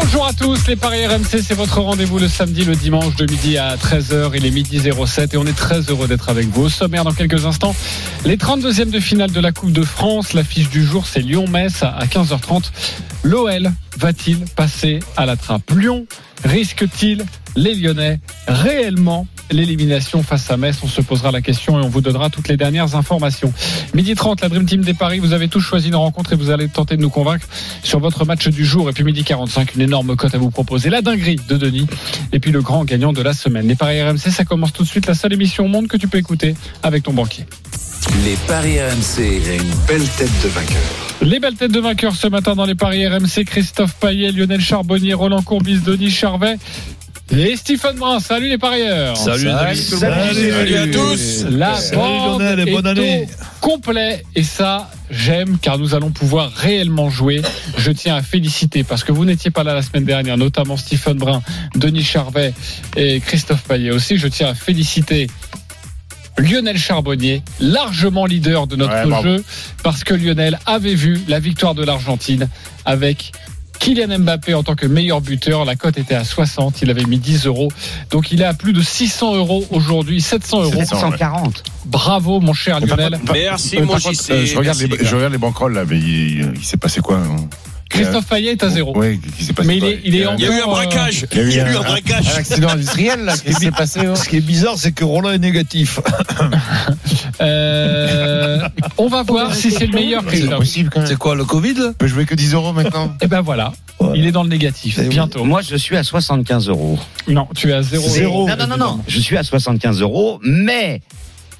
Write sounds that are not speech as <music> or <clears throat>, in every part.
Bonjour à tous, les Paris RMC, c'est votre rendez-vous le samedi, le dimanche de midi à 13h. Il est midi 07 et on est très heureux d'être avec vous. Au sommaire, dans quelques instants, les 32e de finale de la Coupe de France. L'affiche du jour, c'est Lyon-Metz à 15h30. L'OL va-t-il passer à la trappe? Lyon risque-t-il les Lyonnais réellement l'élimination face à Metz On se posera la question et on vous donnera toutes les dernières informations. Midi 30, la Dream Team des Paris, vous avez tous choisi une rencontre et vous allez tenter de nous convaincre sur votre match du jour. Et puis midi 45, une énorme cote à vous proposer. La dinguerie de Denis et puis le grand gagnant de la semaine. Les Paris RMC, ça commence tout de suite. La seule émission au monde que tu peux écouter avec ton banquier. Les Paris RMC. Il a une belle tête de vainqueur. Les belles têtes de vainqueurs ce matin dans les paris RMC, Christophe Payet, Lionel Charbonnier, Roland Courbis, Denis Charvet. Et Stephen Brun, salut les parieurs. Salut, salut, salut, salut à tous. La Salut bande Lionel et bonne est année. au complet et ça j'aime car nous allons pouvoir réellement jouer. Je tiens à féliciter parce que vous n'étiez pas là la semaine dernière, notamment Stephen Brun, Denis Charvet et Christophe Payet aussi. Je tiens à féliciter Lionel Charbonnier, largement leader de notre Ouais, jeu, parce que Lionel avait vu la victoire de l'Argentine avec Kylian Mbappé en tant que meilleur buteur. La cote était à 60, il avait mis 10 euros. Donc il est à plus de 600 euros aujourd'hui, 700 euros. 740. Bravo mon cher Lionel. Merci, Euh, mon contre, euh, je, regarde Merci, les, je regarde les banquerolles là, mais il, il s'est passé quoi hein? Christophe Payet est à zéro. Oui, il s'est passé Mais il est- il est en- Il y a eu un encore, euh, braquage. Il y a eu Il y a eu un- un braquage. accident industriel là, qu'est-ce qui s'est passé hein Ce qui est bizarre, c'est que Roland est négatif. <laughs> Euh, on va voir si c'est le meilleur Christophe. C'est quoi, le Covid On peut jouer que 10 euros maintenant. Et ben voilà, il est dans le négatif. Et oui. Bientôt. Moi, je suis à 75 euros. Non, tu es à zéro. Zéro. Non, non, non, non. Je suis à 75 euros, mais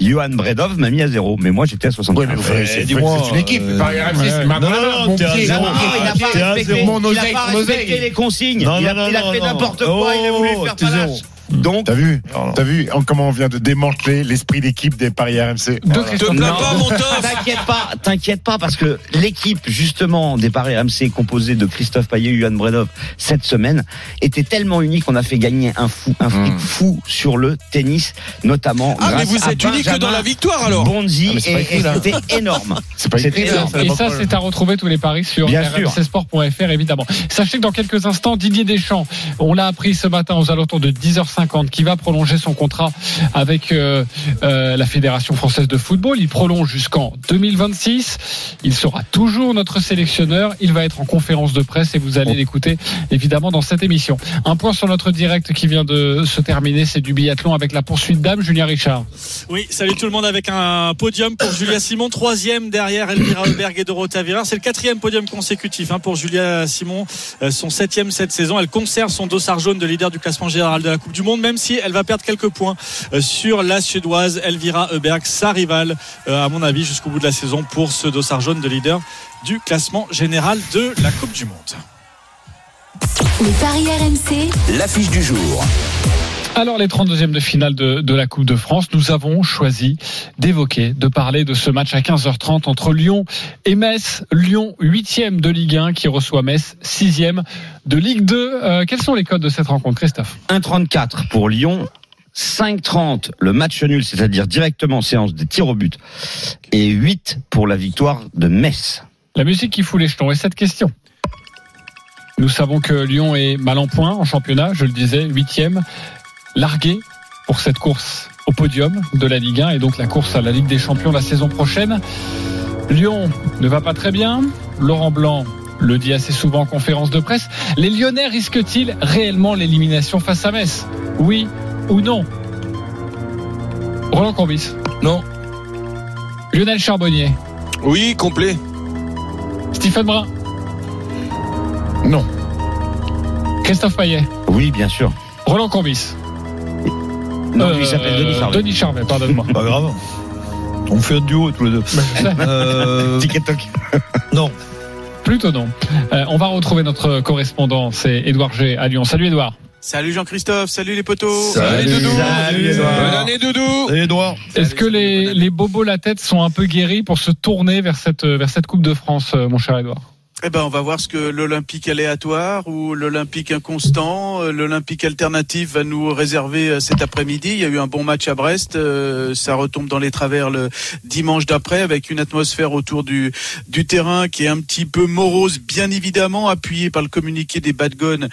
Johan Bredov m'a mis à zéro. Mais moi, j'étais à 75. Oui, mais c'est une équipe. Paris RMC, ouais. c'est ma Non, main, non, mon t'es à pied. zéro. Non, non, il n'a pas respecté, a les consignes. Il fait n'importe quoi, il a voulu Oh, faire. Donc, T'as vu. T'as vu comment on vient de démanteler l'esprit d'équipe des Paris RMC De Christophe. <laughs> T'inquiète pas, t'inquiète pas, parce que l'équipe justement des paris RMC composée de Christophe Payet et Johan Bredov cette semaine était tellement unique qu'on a fait gagner un fou, un fric Mm. fou sur le tennis, notamment Ah, mais grâce vous à êtes unique que dans la victoire alors. Bonzi Ah, mais et, c'était énorme. <laughs> C'est pas écrit énorme. Et ça, c'est à retrouver tous les paris sur rmcsport.fr, évidemment. Sachez que dans quelques instants, Didier Deschamps, on l'a appris ce matin aux alentours de 10h50, qui va prolonger son contrat avec euh, euh, la Fédération française de football. Il prolonge jusqu'en 2026. Il sera toujours notre sélectionneur. Il va être en conférence de presse et vous allez l'écouter, évidemment, dans cette émission. Un point sur notre direct qui vient de se terminer, c'est du biathlon avec la poursuite d'âme, Julien Richard. Oui, salut tout le monde avec un podium pour Julia Simon, troisième derrière Elvira Heuberg et Dorothea Virar. C'est le quatrième podium consécutif hein, pour Julia Simon, euh, son septième cette saison. Elle conserve son dossard jaune de leader du classement général de la Coupe du Monde, même si elle va perdre quelques points euh, sur la suédoise Elvira Heuberg, sa rivale, euh, à mon avis, jusqu'au bout de la saison pour ce dossard jaune de leader du classement général de la Coupe du Monde. Les paris RMC, L'affiche du jour. Alors, les 32e de finale de, de la Coupe de France, nous avons choisi d'évoquer, de parler de ce match à 15h30 entre Lyon et Metz. Lyon, 8e de Ligue 1, qui reçoit Metz, 6e de Ligue 2. Euh, quels sont les codes de cette rencontre, Christophe? 1,34 pour Lyon. 5,30 le match nul, c'est-à-dire directement séance des tirs au but. Et 8 pour la victoire de Metz. La musique qui fout les jetons. Et cette question Nous savons que Lyon est mal en point en championnat, je le disais, 8e, largué pour cette course au podium de la Ligue 1 et donc la course à la Ligue des Champions la saison prochaine. Lyon ne va pas très bien. Laurent Blanc le dit assez souvent en conférence de presse. Les Lyonnais risquent-ils réellement l'élimination face à Metz? Oui ou non? Roland Courbis Non. Lionel Charbonnier Oui, complet. Stephen Brun Non. Christophe Payet Oui, bien sûr. Roland Courbis Non, Euh, lui, il s'appelle Denis Charvet. Denis Charvet, pardonne-moi. Pas grave. On fait un duo tous les deux. Euh, <laughs> Tic et toc. non. Plutôt non. Euh, on va retrouver notre correspondant, c'est Édouard G à Lyon. Salut Édouard. Salut Jean-Christophe, salut les potos. Salut, Doudou. Salut, Edouard. Bonne année, Doudou. Edouard. Est-ce que les, les bobos la tête sont un peu guéris pour se tourner vers cette, vers cette Coupe de France, euh, mon cher Edouard Eh ben, on va voir ce que l'Olympique aléatoire ou l'Olympique inconstant, euh, l'Olympique alternatif va nous réserver euh, cet après-midi. Il y a eu un bon match à Brest. euh, Ça retombe dans les travers le dimanche d'après avec une atmosphère autour du, du terrain qui est un petit peu morose, bien évidemment, appuyée par le communiqué des Badgones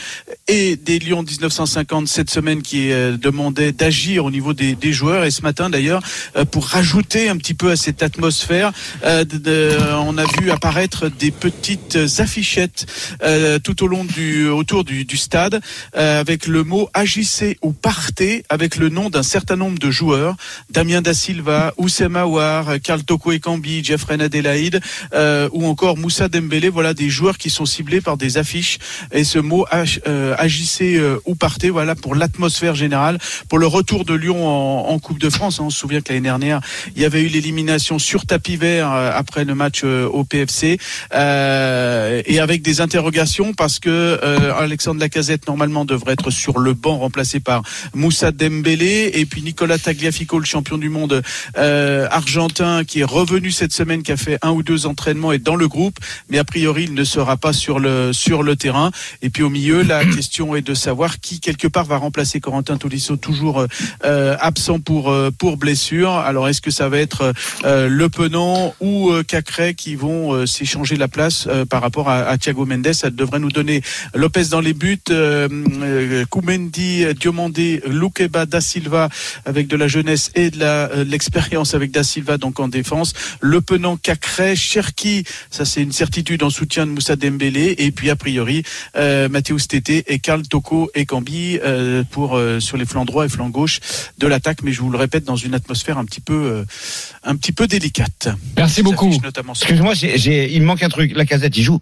et des Lions 1950 cette semaine qui euh, demandait d'agir au niveau des, des joueurs. Et ce matin, d'ailleurs, euh, pour rajouter un petit peu à cette atmosphère, de- on a vu apparaître des petites affichettes euh, tout au long du autour du, du stade euh, avec le mot agissez ou partez avec le nom d'un certain nombre de joueurs. Damien da Silva, Oussem Aouar, Karl Toko Ekambi, Jeffrey Adelaide euh, ou encore Moussa Dembélé. Voilà des joueurs qui sont ciblés par des affiches. Et ce mot euh, agissez euh, ou partez voilà pour l'atmosphère générale. Pour le retour de Lyon en, Coupe de France on se souvient que l'année dernière il y avait eu l'élimination sur tapis vert euh, après le match au PFC euh, et avec des interrogations parce que euh, Alexandre Lacazette normalement devrait être sur le banc remplacé par Moussa Dembélé. Et puis Nicolas Tagliafico le champion du monde euh, argentin qui est revenu cette semaine qui a fait un ou deux entraînements et dans le groupe. Mais a priori il ne sera pas sur le sur le terrain. Et puis au milieu la <clears throat> question est de savoir qui quelque part va remplacer Corentin Tolisso toujours euh, absent pour euh, pour blessure. Alors est-ce que ça va être euh, Le Penant ou euh, Cacré qui vont euh, s'échanger la place euh, par rapport à, à Thiago Mendes. Ça devrait nous donner Lopez dans les buts, euh, euh, Koumendi, Diomandé, Lukeba, Da Silva avec de la jeunesse et de la euh, l'expérience avec Da Silva donc en défense. Le Penant, Cacré, Cherki, ça c'est une certitude en soutien de Moussa Dembélé et puis a priori euh, Mathéus Tété et Karl Toko et Cambi euh, pour sur les flancs droit et flancs gauche de l'attaque. Mais je vous le répète dans une atmosphère un petit peu un petit peu délicate. Merci beaucoup. Excuse-moi, j'ai- j'ai- il manque un truc. La casette, il joue.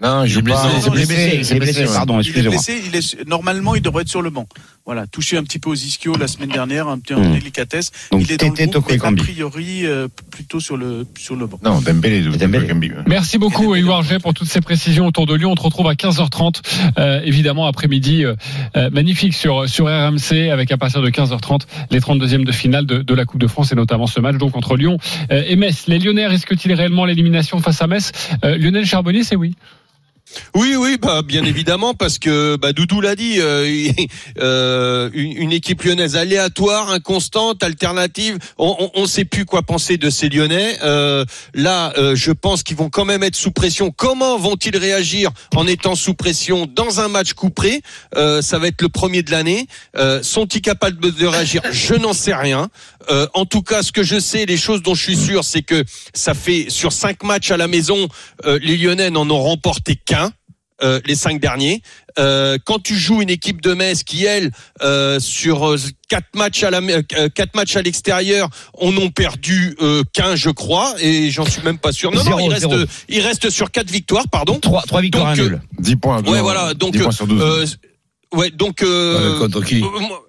Non, je Il est blessé, pas. il est Il est blessé, il est blessé, pardon, Il est excusez-moi. blessé, il est normalement il devrait être sur le banc. Voilà, touché un petit peu aux ischios la semaine dernière, un petit peu en Hmm. délicatesse. Donc, il est dans le groupe, mais a priori euh, plutôt sur le sur le banc. Non, Dembélé. de- Dembélé. Merci beaucoup, Édouard pour toutes ces précisions autour de Lyon. On te retrouve à 15h30, euh, évidemment, après-midi euh, euh, magnifique sur, sur RMC, avec à partir de 15h30 les 32e de finale de, de la Coupe de France et notamment ce match donc entre Lyon euh, et Metz. Les Lyonnais risquent-ils réellement l'élimination face à Metz? Euh, Lionel Charbonnier, c'est oui. Oui, oui, bah, bien évidemment, parce que bah, Doudou l'a dit, euh, <laughs> euh, une, équipe lyonnaise aléatoire, inconstante, alternative. On ne sait plus quoi penser de ces Lyonnais. Euh, là, je pense qu'ils vont quand même être sous pression. Comment vont-ils réagir en étant sous pression dans un match couperé? Ça va être le premier de l'année. Sont-ils capables de réagir? Je n'en sais rien. Euh, en tout cas, ce que je sais, les choses dont je suis sûr, c'est que ça fait sur cinq matchs à la maison, euh, les Lyonnais n'en ont remporté qu'un. euh, les cinq derniers. Euh, quand tu joues une équipe de Metz qui elle euh, sur quatre matchs à la euh, quatre matchs à l'extérieur, on ont perdu euh, qu'un je crois et j'en suis même pas sûr. Non non, Zéro, il reste zéro. il reste sur quatre victoires pardon. Trois, trois victoires, un Donc, euh, nul. 10 points. Ouais voilà donc 10 points sur 12. euh, ouais donc euh, contre qui? euh, moi-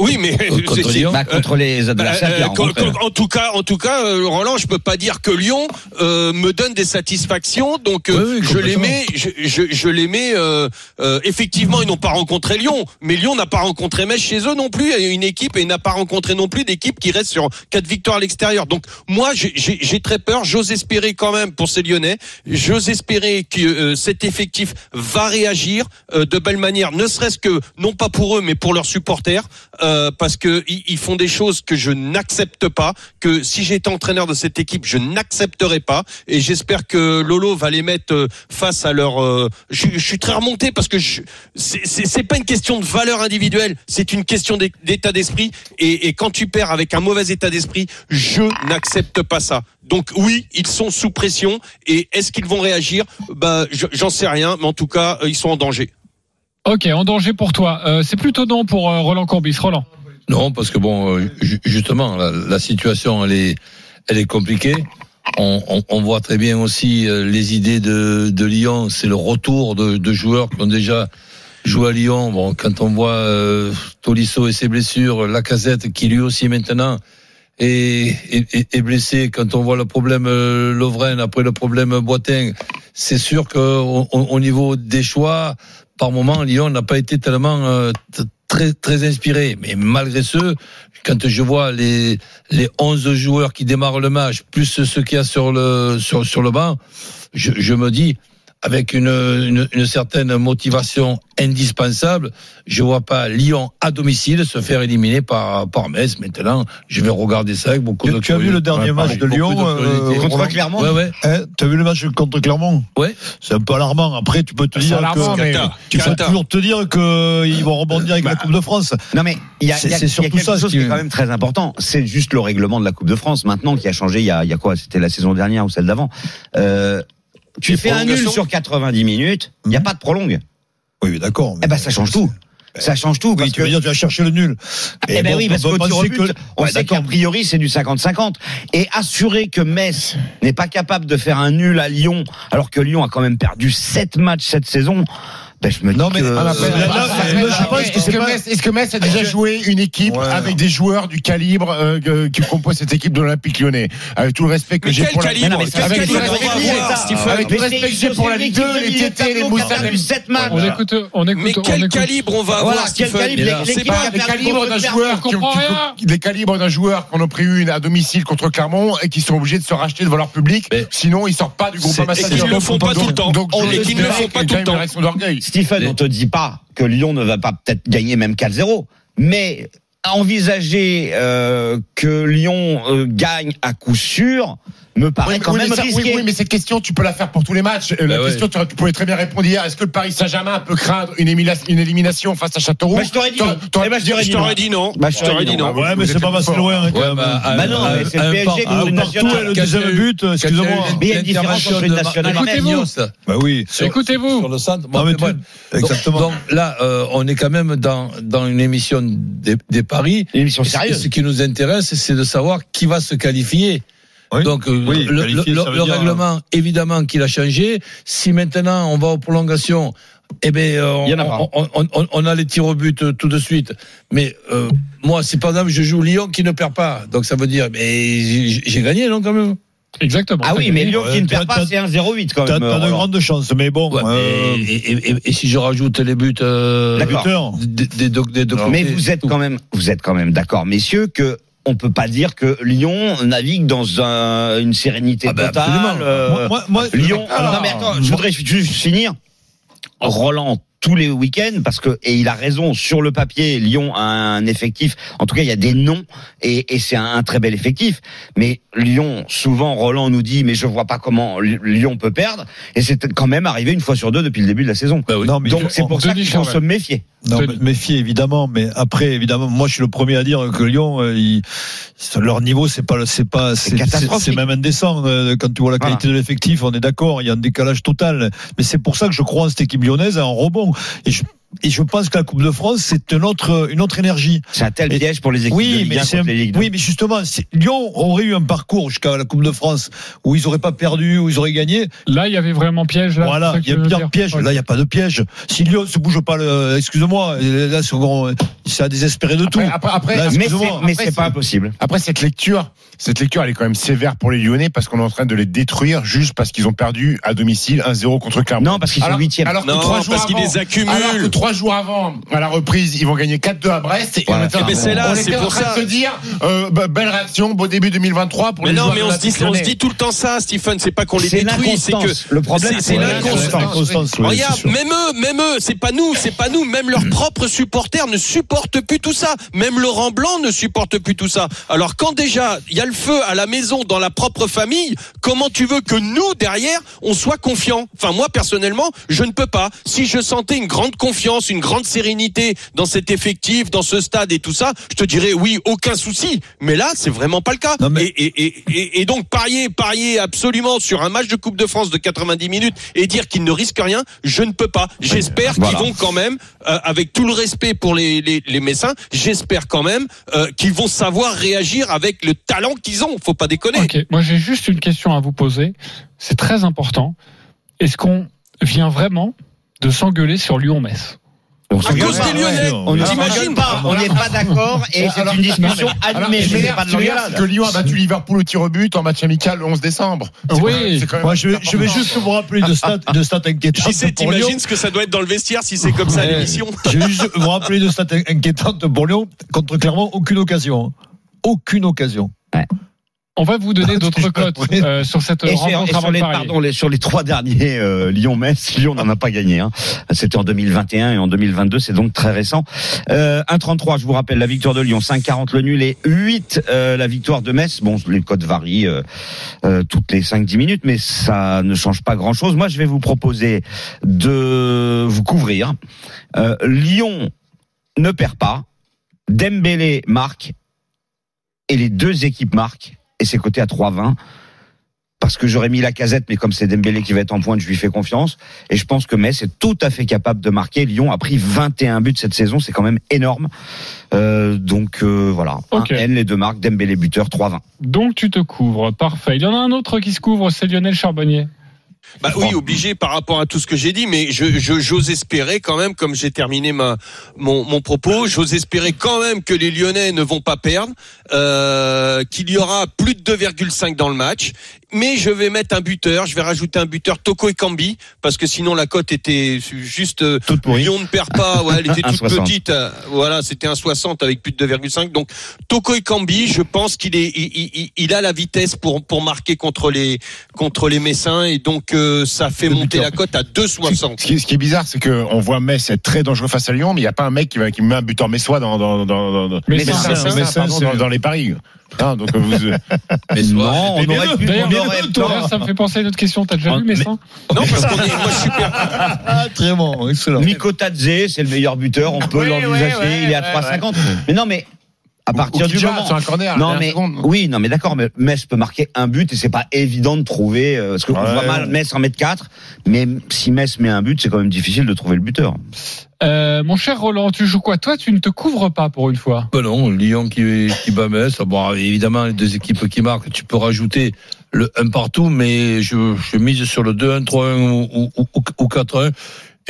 oui mais Contre c'est- c'est- Lyon Bah, contre les adversaires euh, euh, en, tout cas, en tout cas, euh, Roland, je peux pas dire que Lyon euh, me donne des satisfactions. Donc, euh, Oui, oui, je les mets, je, je, je les mets. euh, euh, effectivement, ils n'ont pas rencontré Lyon, mais Lyon n'a pas rencontré Metz chez eux non plus. Et une équipe et n'a pas rencontré non plus d'équipe qui reste sur quatre victoires à l'extérieur. Donc, moi, j'ai- j'ai j'ai très peur. J'ose espérer quand même pour ces Lyonnais. J'ose espérer que euh, cet effectif va réagir euh, de belle manière, ne serait-ce que non pas pour eux, mais pour leurs supporters, euh, parce que ils, font des choses que je n'accepte pas. Que si j'étais entraîneur de cette équipe, je n'accepterais pas. Et j'espère que Lolo va les mettre euh, face à leur. euh, je, je suis très remonté parce que c'est- pas une question de valeur individuelle, c'est une question d'é- d'état d'esprit. Et, et quand tu perds avec un mauvais état d'esprit, je n'accepte pas ça. Donc oui, ils sont sous pression. Et est-ce qu'ils vont réagir? Bah, je- j'en sais rien, mais en tout cas, euh, ils sont en danger. Ok, en danger pour toi. Euh, c'est plutôt non pour euh, Roland Courbis. Roland. Non, parce que bon, euh, ju- justement, la, la situation, elle est, elle est compliquée. On, on, on voit très bien aussi euh, les idées de, de Lyon. C'est le retour de, de joueurs qui ont déjà joué à Lyon. Bon, quand on voit euh, Tolisso et ses blessures, Lacazette qui lui aussi maintenant est, est, est- blessé. Quand on voit le problème Lovren après le problème Boitin, c'est sûr que au, au- au niveau des choix, par moment, Lyon n'a pas été tellement euh, très très inspiré. Mais malgré ce, quand je vois les les 11 joueurs qui démarrent le match, plus ceux qu'il y a sur le sur sur le banc, je me dis avec une, une, une certaine motivation indispensable, je vois pas Lyon à domicile se faire éliminer par par Metz. Maintenant, je vais regarder ça avec beaucoup Tu, de tu as vu le dernier match de Lyon euh, Contre Clermont Ouais, ouais. Hein, tu as vu le match contre Clermont Ouais. C'est un peu alarmant. Après, tu peux te C'est dire que mais- tu peux toujours te dire qu'ils vont rebondir avec la Coupe de France. Non mais il y a, C'est- il y a- surtout quelque ça, chose qui qui- est quand même très important. C'est juste le règlement de la Coupe de France maintenant qui a changé. Il y a, il y a quoi? C'était la saison dernière ou celle d'avant. Euh, tu fais un nul sur 90 minutes, il n'y a pas de prolongue. Oui, d'accord. Eh ben ça change tout. Ça change tout Oui, parce tu veux dire, tu vas chercher le nul. Eh ben bon, oui, parce qu'au peut tir au penser but, que- on Ouais, sait qu'a priori c'est du 50-50. Et assurer que Metz n'est pas capable de faire un nul à Lyon, alors que Lyon a quand même perdu 7 matchs cette saison, ben je me dis Non, mais- que... Ah, là, Après, là, je pense que Est-ce que, pas- Metz, est-ce que Metz a déjà joué une équipe Ouais. avec des joueurs du calibre euh, qui composent cette équipe de l'Olympique lyonnais? Avec tout le respect que j'ai pour la non, mais Quel avec calibre tout le on respect va que j'ai- pour la Ligue 2, les Tétés, les Moussas, les 7 matchs. On écoute, on écoute, Mais quel calibre on va Voilà, avoir, quel calibre, les calibres d'un joueur les calibres d'un qu'on a pris une à domicile contre Clermont et qui sont obligés de se racheter devant leur public sinon ils sortent pas du groupe Et qu'ils ne le font pas tout le temps. Et qu'ils ne le font pas tout le temps. Stephen, on te dit pas que Lyon ne va pas peut-être gagner même 4-0, mais envisager euh, que Lyon euh, gagne à coup sûr me paraît Oui, quand oui, même mais ça- oui, risqué. oui, mais cette question, tu peux la faire pour tous les matchs. Euh, la Bah ouais. question, tu, tu pouvais très bien répondre hier. Est-ce que le Paris Saint-Germain peut craindre une, émila- une élimination face à Châteauroux Bah, je t'aurais dit Eh je t'aurais Je dit non. Bah, Je t'aurais dit non. Ouais, mais c'est pas passé loin. hein, Ouais, bah, Bah non, c'est le PSG un une nationale. le deuxième but, excusez-moi. Mais il y a une différence entre une nationale et Écoutez-vous. Bah oui. sur- Écoutez-vous. sur le centre. Exactement. Donc, là, on est quand même dans, une émission des, des paris. Ce- qui nous intéresse, c'est de savoir qui va se qualifier. Oui. Donc euh, Oui, le, qualifier, le- ça veut le dire- règlement, évidemment, qu'il a changé. Si maintenant on va aux prolongations, eh ben euh, Il y en a pas. on, on- on- on a les tirs au but euh, tout de suite. Mais euh, moi, si par exemple je joue Lyon qui ne perd pas, donc ça veut dire, mais j'ai gagné, non quand même? Exactement. Ah oui, mais Lyon qui ne perd pas, c'est un 0-8 quand même. t'as de grandes chances, mais bon. Euh, et, si je rajoute les buts euh, des, Mais vous êtes quand même, vous êtes quand même d'accord, messieurs, que on peut pas dire que Lyon navigue dans un- une sérénité Ah ben, totale. absolument. euh, Moi- moi- moi- Lyon. Alors, non mais attends, je voudrais juste finir. Roland tous les week-ends parce que et il a raison sur le papier Lyon a un effectif en tout cas il y a des noms et, et c'est un, un très bel effectif mais Lyon souvent Roland nous dit mais je vois pas comment Lyon peut perdre et c'est quand même arrivé une fois sur deux depuis le début de la saison Bah oui. Non, mais donc c'est pour ça qu'il faut se méfier Non, mais méfier évidemment, mais après évidemment, moi je suis le premier à dire que Lyon, euh, ils- leur niveau c'est pas, c'est pas, c'est, même indécent. euh, Quand tu vois la Voilà. qualité de l'effectif, on est d'accord, il y a un décalage total. Mais c'est pour ça que je crois en cette équipe lyonnaise en rebond. Et je, et je pense que la Coupe de France c'est une autre, une autre énergie. c'est un tel piège pour les équipes de Oui, Ligue mais 1 c'est contre un- les Ligues oui, mais justement, Lyon aurait eu un parcours jusqu'à la Coupe de France où ils auraient pas perdu, où ils auraient gagné. Là, il y avait vraiment piège. Là, Voilà, il y a bien dire piège. Là, il n'y a pas de piège. Si Lyon se bouge pas, le, excuse-moi, là, c'est à désespérer de tout. Après, après, Là, mais c'est, mais pas impossible Après cette lecture, cette lecture, elle est quand même sévère pour les Lyonnais parce qu'on est en train de les détruire juste parce qu'ils ont perdu à domicile 1-0 contre Clermont. non parce qu'ils sont Alors- huitièmes Alors que Non, parce qu'ils les accumulent. Trois jours avant, à la reprise, ils vont gagner 4-2 à Brest. Et Voilà. on était, Eh ben, c'est là, on c'est était en train ça. de se dire, euh, bah, belle réaction, beau début 2023 pour Mais les non, joueurs mais on se dit, on se dit tout le temps ça, Stephen. C'est pas qu'on les c'est détruit, c'est que le problème c'est- c'est c'est l'inconstance. Regarde, même eux, même eux, c'est pas nous, c'est pas nous, même leurs propres supporters ne supportent plus tout ça. Même Laurent Blanc ne supporte plus tout ça. Alors quand déjà il y a le feu à la maison dans la propre famille, comment tu veux que nous derrière on soit confiants? Enfin moi personnellement, je ne peux pas. Si je sentais une grande confiance, une grande sérénité dans cet effectif, dans ce stade et tout ça, je te dirais oui, aucun souci. Mais là, c'est vraiment pas le cas. Non, mais- Et, et, et, et, et donc parier, parier absolument sur un match de Coupe de France de 90 minutes et dire qu'ils ne risquent rien, je ne peux pas. J'espère Voilà. qu'ils vont quand même, euh, avec tout le respect pour les, les, les Messins, j'espère quand même euh, qu'ils vont savoir réagir avec le talent qu'ils ont. Faut pas déconner. Moi j'ai juste une question à vous poser. C'est très important. Est-ce qu'on vient vraiment de s'engueuler sur Lyon-Metz On À s'engueule cause pas. des Lyonnais. On pas. On n'est pas d'accord et c'est une discussion animée. c'est pas de l'engueulade. c'est que Lyon a battu Liverpool au tir au but en match amical le 11 décembre. C'est Oui. quand même- c'est quand même Moi, je vais, je vais important. juste vous rappeler de stats, de stats inquiétantes. Pour Lyon. t'imagines ce que ça doit être dans le vestiaire si c'est comme ça l'émission Je vais juste vous rappeler de stats inquiétantes pour Lyon. Contre Clermont, aucune occasion. Aucune occasion. On va vous donner <laughs> Ah, d'autres cotes euh, sur cette Et sur, et les, pardon, les- sur les trois derniers euh, Lyon-Metz, Lyon n'en a pas gagné. Hein. C'était en 2021 et en 2022, c'est donc très récent. Euh, 1,33, je vous rappelle, la victoire de Lyon, 5,40 le nul et 8 euh, la victoire de Metz. Bon, les codes varient toutes les 5-10 minutes, mais ça ne change pas grand-chose. Moi, je vais vous proposer de vous couvrir. Euh, Lyon ne perd pas, Dembélé marque et les deux équipes marquent et c'est coté à 3,20 parce que j'aurais mis la casette, mais comme c'est Dembélé qui va être en pointe, je lui fais confiance. Et je pense que Metz est tout à fait capable de marquer. Lyon a pris 21 buts cette saison, c'est quand même énorme. Euh, donc euh, voilà, Ok. un N, les deux marques, Dembélé buteur, 3-20. Donc tu te couvres, parfait. Il y en a un autre qui se couvre, c'est Lionel Charbonnier. Bah oui, obligé par rapport à tout ce que j'ai dit, mais je j'ose espérer quand même, comme j'ai terminé ma mon, mon propos, j'ose espérer quand même que les Lyonnais ne vont pas perdre, euh, qu'il y aura plus de 2,5 dans le match, mais je vais mettre un buteur, je vais rajouter un buteur Toko et Kambi parce que sinon la cote était juste euh, Toute pourrie. Lyon ne perd pas, ouais, elle était <laughs> toute 1,60. petite, euh, voilà, c'était un 60 avec plus de 2,5, donc Toko et Kambi, je pense qu'il est il, il- il a la vitesse pour pour marquer contre les contre les Messins et donc euh, ça fait Le monter buteur. la cote à 2,60. Ce qui, ce qui est bizarre, c'est qu'on voit Metz être très dangereux face à Lyon, mais il n'y a pas un mec qui, va, qui met un buteur messois dans, dans, dans, dans, Messin, pardon, dans, dans les paris. Hein, donc vous, <laughs> Mais Non, on aurait pu. D'ailleurs, ça me fait penser à une autre question. T'as déjà Ah, vu mais- Messin Non parce qu'on est moi je suis per- Ah, très bon, excellent. Miko Tadze, c'est le meilleur buteur, on peut Oui, l'envisager, ouais, ouais, il est à ouais, 3,50. Mais non, mais à partir Ou du moment. sur un corner, non mais seconde. oui non mais d'accord mais Metz peut marquer un but et c'est pas évident de trouver euh, parce que on Ouais. voit mal Metz en mettre 4 mais si Metz met un but c'est quand même difficile de trouver le buteur. Euh, Mon cher Roland, tu joues quoi? Toi, tu ne te couvres pas pour une fois? Ben non, Lyon qui, qui bat Metz. Bon, évidemment, les deux équipes qui marquent, tu peux rajouter le 1 partout, mais je, je mise sur le 2-1, 3-1 ou, ou, ou, ou 4-1.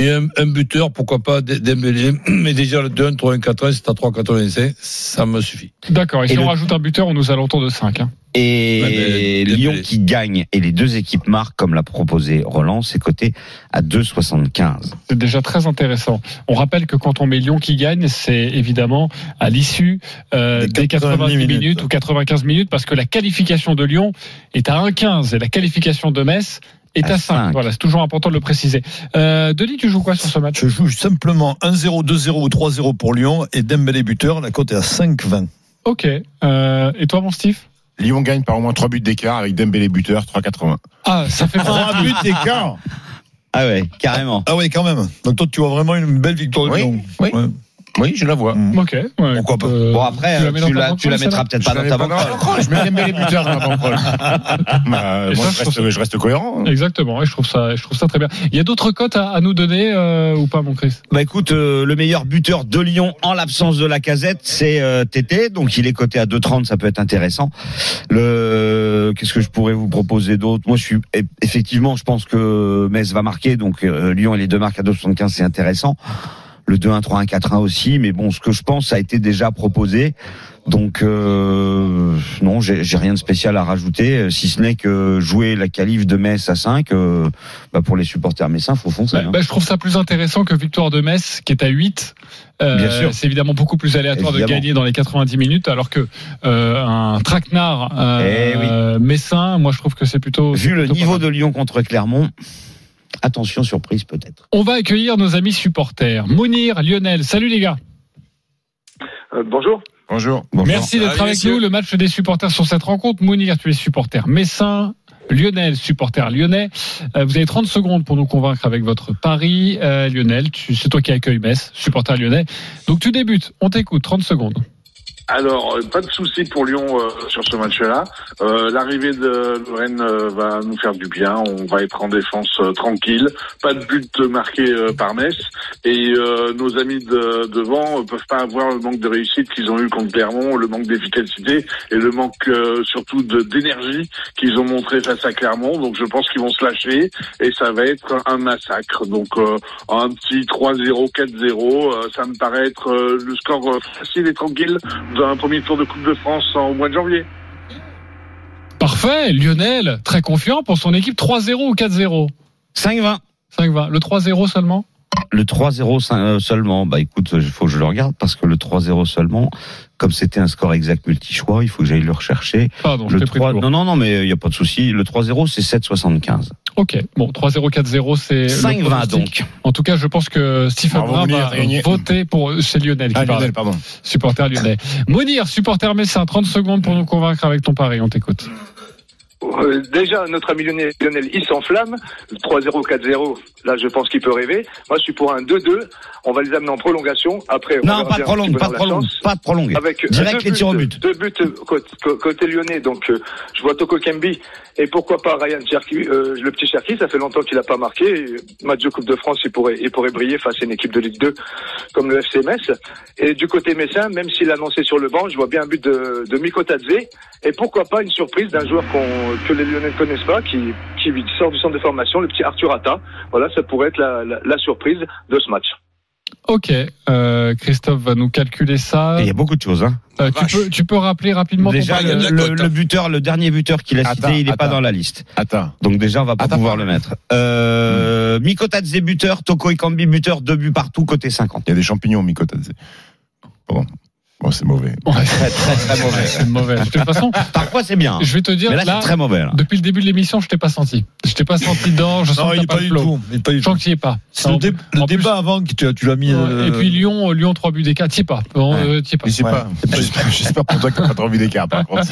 Et un, un buteur, pourquoi pas Dembélé. <clears throat> Mais déjà, le 2-1, 3-1, 4-1, c'est à 3,85. Ça me suffit. D'accord. Et, Et si le- on rajoute un buteur, on nous alentours de 5. Hein. Et Ouais, mais Lyon qui gagne et les deux équipes marquent comme l'a proposé Roland, c'est coté à 2,75. C'est déjà très intéressant. On rappelle que quand on met Lyon qui gagne, c'est évidemment à l'issue euh, Des des 90 90 minutes. minutes. ou 95 minutes, parce que la qualification de Lyon est à 1,15 et la qualification de Metz est à, À 5. 5. Voilà, c'est toujours important de le préciser. Euh, Denis, tu joues quoi sur ce match Je joue simplement 1-0, 2-0 ou 3-0 pour Lyon et Dembélé buteur, la cote est à 5-20. Ok. Euh, et toi, mon Steve Lyon gagne par au moins 3 buts d'écart avec Dembélé buteur, 3,80. Ah, ça fait pas 3 buts d'écart Ah ouais, carrément. Ah oui, quand même. Donc toi, tu vois vraiment une belle victoire de Oui, Lyon. oui. Ouais. Oui, je la vois. Mm. Ok. ouais, Pourquoi pas. euh, Bon après tu la euh, tu la, tu mettras peut-être pas dans ta pas banque. dans la banque. Je mets Dembélé buteur dans la banque. <laughs> Bah, Et moi, ça, je reste, je reste cohérent. Exactement, et je trouve ça, je trouve ça très bien. Il y a d'autres cotes à, à nous donner euh, ou pas, mon Chris? Bah écoute, euh, le meilleur buteur de Lyon en l'absence de la casette, c'est euh, Tété, donc il est coté à 2,30, ça peut être intéressant. Le qu'est-ce que je pourrais vous proposer d'autre? Moi, je suis e- effectivement, je pense que Metz va marquer, donc euh, Lyon et les deux marques à 2,75, c'est intéressant. Le 2-1, 3-1, 4-1 aussi, mais bon, ce que je pense, ça a été déjà proposé. Donc euh, non, j'ai rien de spécial à rajouter, euh, si ce n'est que jouer la qualif de Metz à 5, euh, bah pour les supporters messins, faut foncer. Bah, hein. bah, Je trouve ça plus intéressant que victoire de Metz, qui est à 8. Euh, Bien sûr. C'est évidemment beaucoup plus aléatoire de Évidemment. gagner dans les 90 minutes, alors que euh, un traquenard euh, messin, moi je trouve que c'est plutôt. Vu le plutôt pas niveau de Lyon contre Clermont, attention surprise peut-être. On va accueillir nos amis supporters. Mounir, Lionel, salut les gars. Euh, bonjour. Bonjour. Merci d'être avec messieurs. nous. Le match des supporters sur cette rencontre. Mounir, tu es supporter messin. Lionel, supporter lyonnais. Euh, vous avez 30 secondes pour nous convaincre avec votre pari. Euh, Lionel, c'est toi qui accueille Metz, supporter lyonnais. Donc tu débutes. On t'écoute. 30 secondes. Alors, euh, pas de souci pour Lyon euh, sur ce match-là. Euh, L'arrivée de Lorraine euh, va nous faire du bien. On va être en défense euh, tranquille. Pas de but marqué euh, par Metz. Et nos amis de, devant peuvent pas avoir le manque de réussite qu'ils ont eu contre Clermont, le manque d'efficacité et le manque surtout d'énergie qu'ils ont montré face à Clermont. Donc je pense qu'ils vont se lâcher et ça va être un massacre. Donc un petit 3-0, 4-0, euh, ça me paraît être le score facile et tranquille d'un premier tour de Coupe de France en- au mois de janvier. Parfait, Lionel, très confiant pour son équipe 3-0 ou 4-0 5-20. 5-20. Le 3-0 seulement? Le 3-0 se- euh, seulement, bah écoute, il faut que je le regarde parce que le 3-0 seulement, comme c'était un score exact multi-choix, il faut que j'aille le rechercher. Pardon, je le t'ai pris de 3... court. Non, non, non, mais il n'y a pas de souci. Le 3-0, c'est 7,75. Ok, bon, 3-0, 4-0, c'est. le 5-20 pronostic. donc. En tout cas, je pense que Stephen Brun va gagné. voter pour. C'est Lionel qui Ah, parle. Lionel, pardon. Supporter lyonnais. Mounir, supporter messin, 30 secondes pour nous convaincre avec ton pari, on t'écoute. Euh, déjà, notre ami Lionel, Lionel, il s'enflamme. 3-0, 4-0, là, je pense qu'il peut rêver. Moi, je suis pour un 2-2. On va les amener en prolongation. Après, on Non, pas de prolongue, pas de prolongue, pas de prolongue. Avec euh, Direct deux les tirs au buts, but. Deux buts euh, côté, côté lyonnais, donc euh, je vois Toko Kembi et pourquoi pas Ryan Cherki, euh, le petit Cherki, ça fait longtemps qu'il n'a pas marqué. Match de Coupe de France, il pourrait, il pourrait briller face à une équipe de Ligue 2 comme le FC Metz. Et du côté messin, même s'il a annoncé sur le banc, je vois bien un but de, de Miko Tadze et pourquoi pas une surprise d'un joueur qu'on, que les Lyonnais ne connaissent pas, qui, qui sort du centre de formation, le petit Arthur Atta. Voilà, ça pourrait être la, la, la surprise de ce match. Ok, euh, Christophe va nous calculer ça. Il y a beaucoup de choses. Hein. Euh, tu, peux, tu peux rappeler rapidement Déjà, ton le, le- le buteur, le dernier buteur qu'il a cité, il n'est pas dans la liste. Attends. Donc déjà, on va pas Attends, pouvoir le mettre. Euh, Mikotadze buteur, Toko Ekambi buteur, deux buts partout, côté 50. Il y a des champignons, Mikotadze. Bon. Bon, c'est mauvais. Ouais, <laughs> Très, très, très mauvais. <laughs> c'est mauvais. De toute façon, Parfois, c'est bien. je vais te dire, Mais là, là, c'est très mauvais. Là. depuis le début de l'émission, je t'ai pas senti. Je t'ai pas senti dedans, je sens Non, que il t'as pas pas le du tout. Il pas du Je sens que tu y es pas. C'est le, dé- le plus- débat avant que tu, as- tu l'as mis. Ouais, euh, Et puis Lyon, Lyon 3 buts d'écart, t'y es pas. Bon, euh, t'y es pas. <laughs> J'espère pour toi n'y a pas trop envie d'écart, par contre.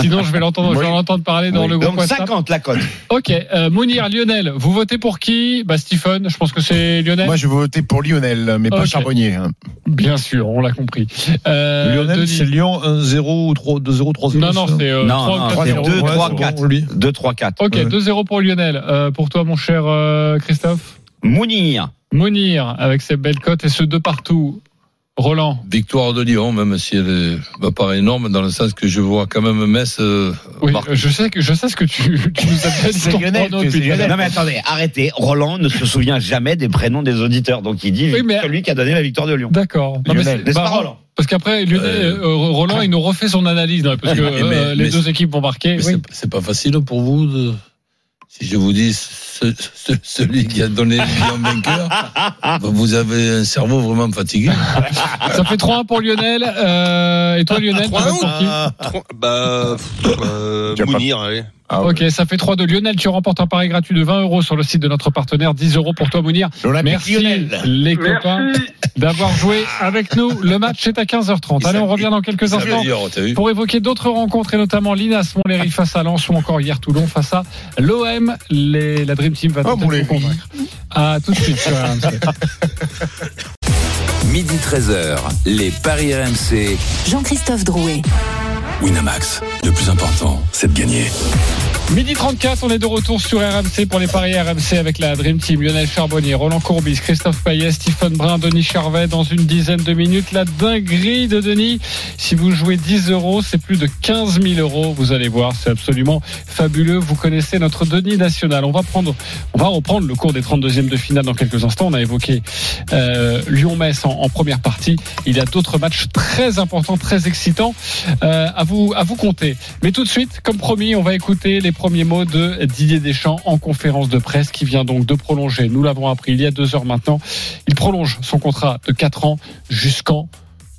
Sinon, je vais l'entendre, je vais l'entendre parler dans Oui. le groupe Donc WhatsApp. 50 la cote. Ok, euh, Mounir, Lionel, vous votez pour qui? Bah Stephen, je pense que c'est Lionel. Moi, je vais voter pour Lionel, mais pas. Charbonnier. hein. Bien sûr, on l'a compris. Euh, Lionel, Denis. c'est Lyon 1-0 ou 3 2-0, 3-0. Non, non, c'est euh, Non, 3 non, 4 c'est 0. 2, Ouais, 3, c'est 4. bon, lui. 2, 3, 4. Ok, Ouais. 2-0 pour Lionel. Euh, pour toi, mon cher euh, Christophe Mounir. Mounir, avec ses belles cotes et ce deux partout. Roland. Victoire de Lyon, même si elle est, me paraît énorme, dans le sens que je vois quand même Metz euh, Oui, marquer. je sais que je sais ce que tu, <laughs> tu nous as dit Lionel, Lionel. Non mais attendez, arrêtez. Roland ne se souvient jamais des prénoms des auditeurs, donc il dit Oui, mais- celui qui a donné la victoire de Lyon. D'accord. Non, mais Lionel. c'est N'est-ce pas, Roland Parce qu'après, Lionel, Euh, euh, Roland, il nous refait son analyse, là, parce que Mais- mais- euh, les mais deux équipes vont marquer. Oui. c'est pas facile pour vous de. Si je vous dis ce- ce- celui qui a donné Lyon vainqueur, <laughs> vous avez un cerveau vraiment fatigué. Ça fait 3-1 pour Lionel. Euh, et toi, Lionel, tu 3-1 votes pour qui Trois- Bah, euh, Mounir, allez. Ah, ouais. Ok, ça fait 3 de Lionel. Tu remportes un pari gratuit de 20 euros sur le site de notre partenaire. 10 euros pour toi, Mounir. Merci, Lionel. les copains, d'avoir joué avec nous. Le match est à 15h30. Allez, on revient dans quelques instants. Pour évoquer d'autres rencontres et notamment l'Inas Montlhéry face à Lens ou encore hier Toulon face à l'OM, les, la Dream Team va Oh, tenter de Montlhéry. vous convaincre. À tout de suite sur <laughs> RMC. Midi 13h, les Paris RMC. Jean-Christophe Drouet. Winamax, plus important, c'est de gagner. Midi 34, on est de retour sur RMC pour les paris RMC avec la Dream Team. Lionel Charbonnier, Roland Courbis, Christophe Payet, Stephen Brun, Denis Charvet. Dans une dizaine de minutes, la dinguerie de Denis. Si vous jouez 10 euros, c'est plus de 15 000 euros. Vous allez voir, c'est absolument fabuleux. Vous connaissez notre Denis national. On va reprendre le cours des 32e de finale dans quelques instants. On a évoqué euh, Lyon-Metz en, en première partie. Il y a d'autres matchs très importants, très excitants euh, à vous à vous compter. Mais tout de suite, comme promis, on va écouter les premiers mots de Didier Deschamps en conférence de presse qui vient donc de prolonger. Nous l'avons appris il y a deux heures maintenant. Il prolonge son contrat de quatre ans jusqu'en